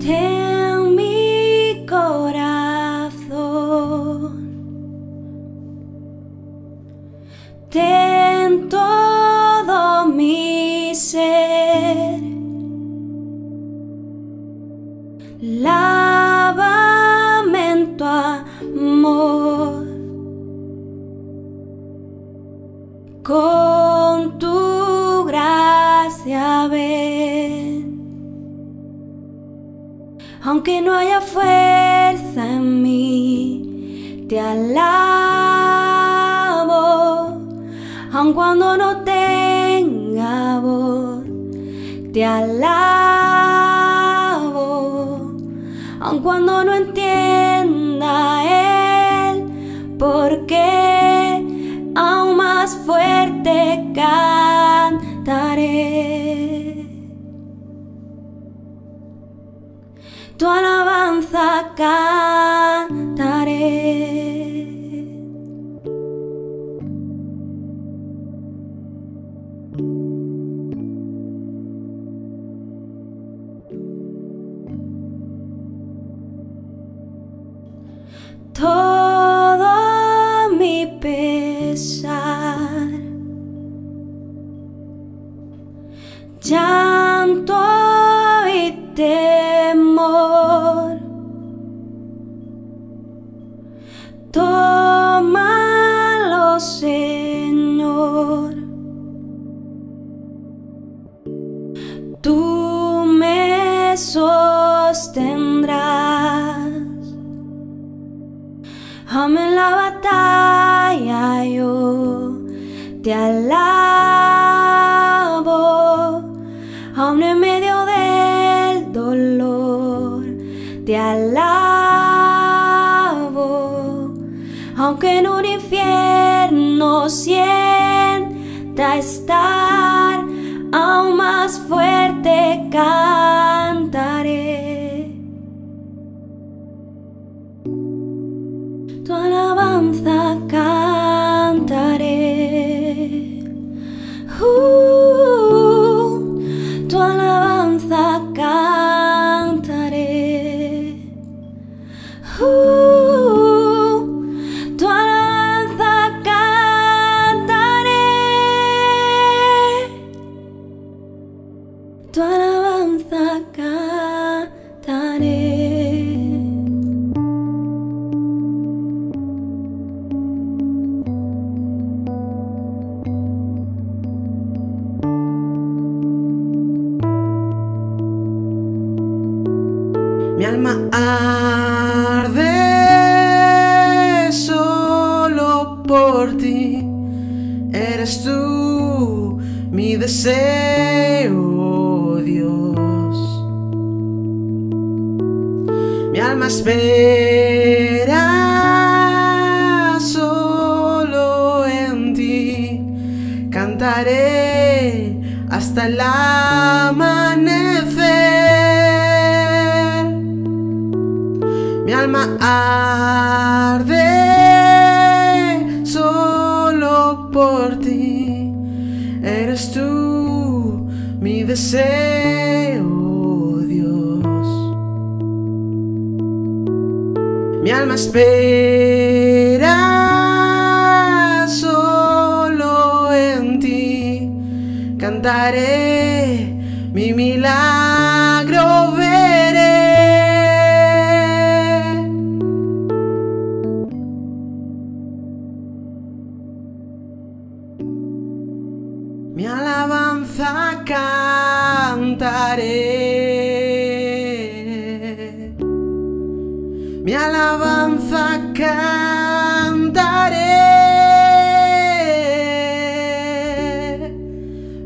en mi corazón. Ten Aunque no haya fuerza en mí, te alabo. Aun cuando no tenga voz, te alabo. Aun cuando no entienda Tu alabanza cantaré. todo mi pesar. Llanto y temor. Tú me sostendrás. Aún en la batalla yo te alabo, aún en medio del dolor te alabo, aunque en un infierno sienta estar, aún más fuerte cantaré. Mi alma arde solo por ti. Eres tú mi deseo, Dios. Mi alma espera solo en ti. Cantaré hasta el Arde solo por ti. Eres tú mi deseo, Dios. Mi alma espera solo en ti. Cantaré alabanza cantaré. Mi alabanza cantaré.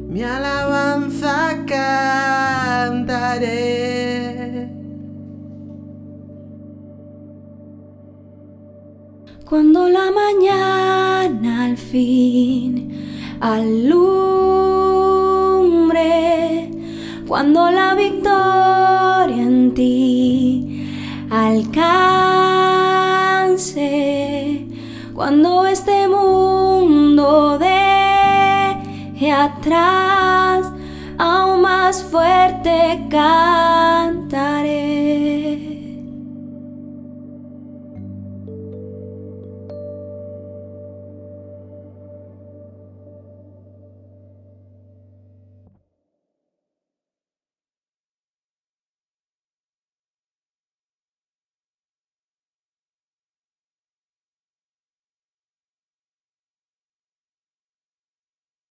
Mi alabanza cantaré. Cuando la mañana al fin cuando la victoria en ti alcance, cuando este mundo deje atrás, aún más fuerte cantaré.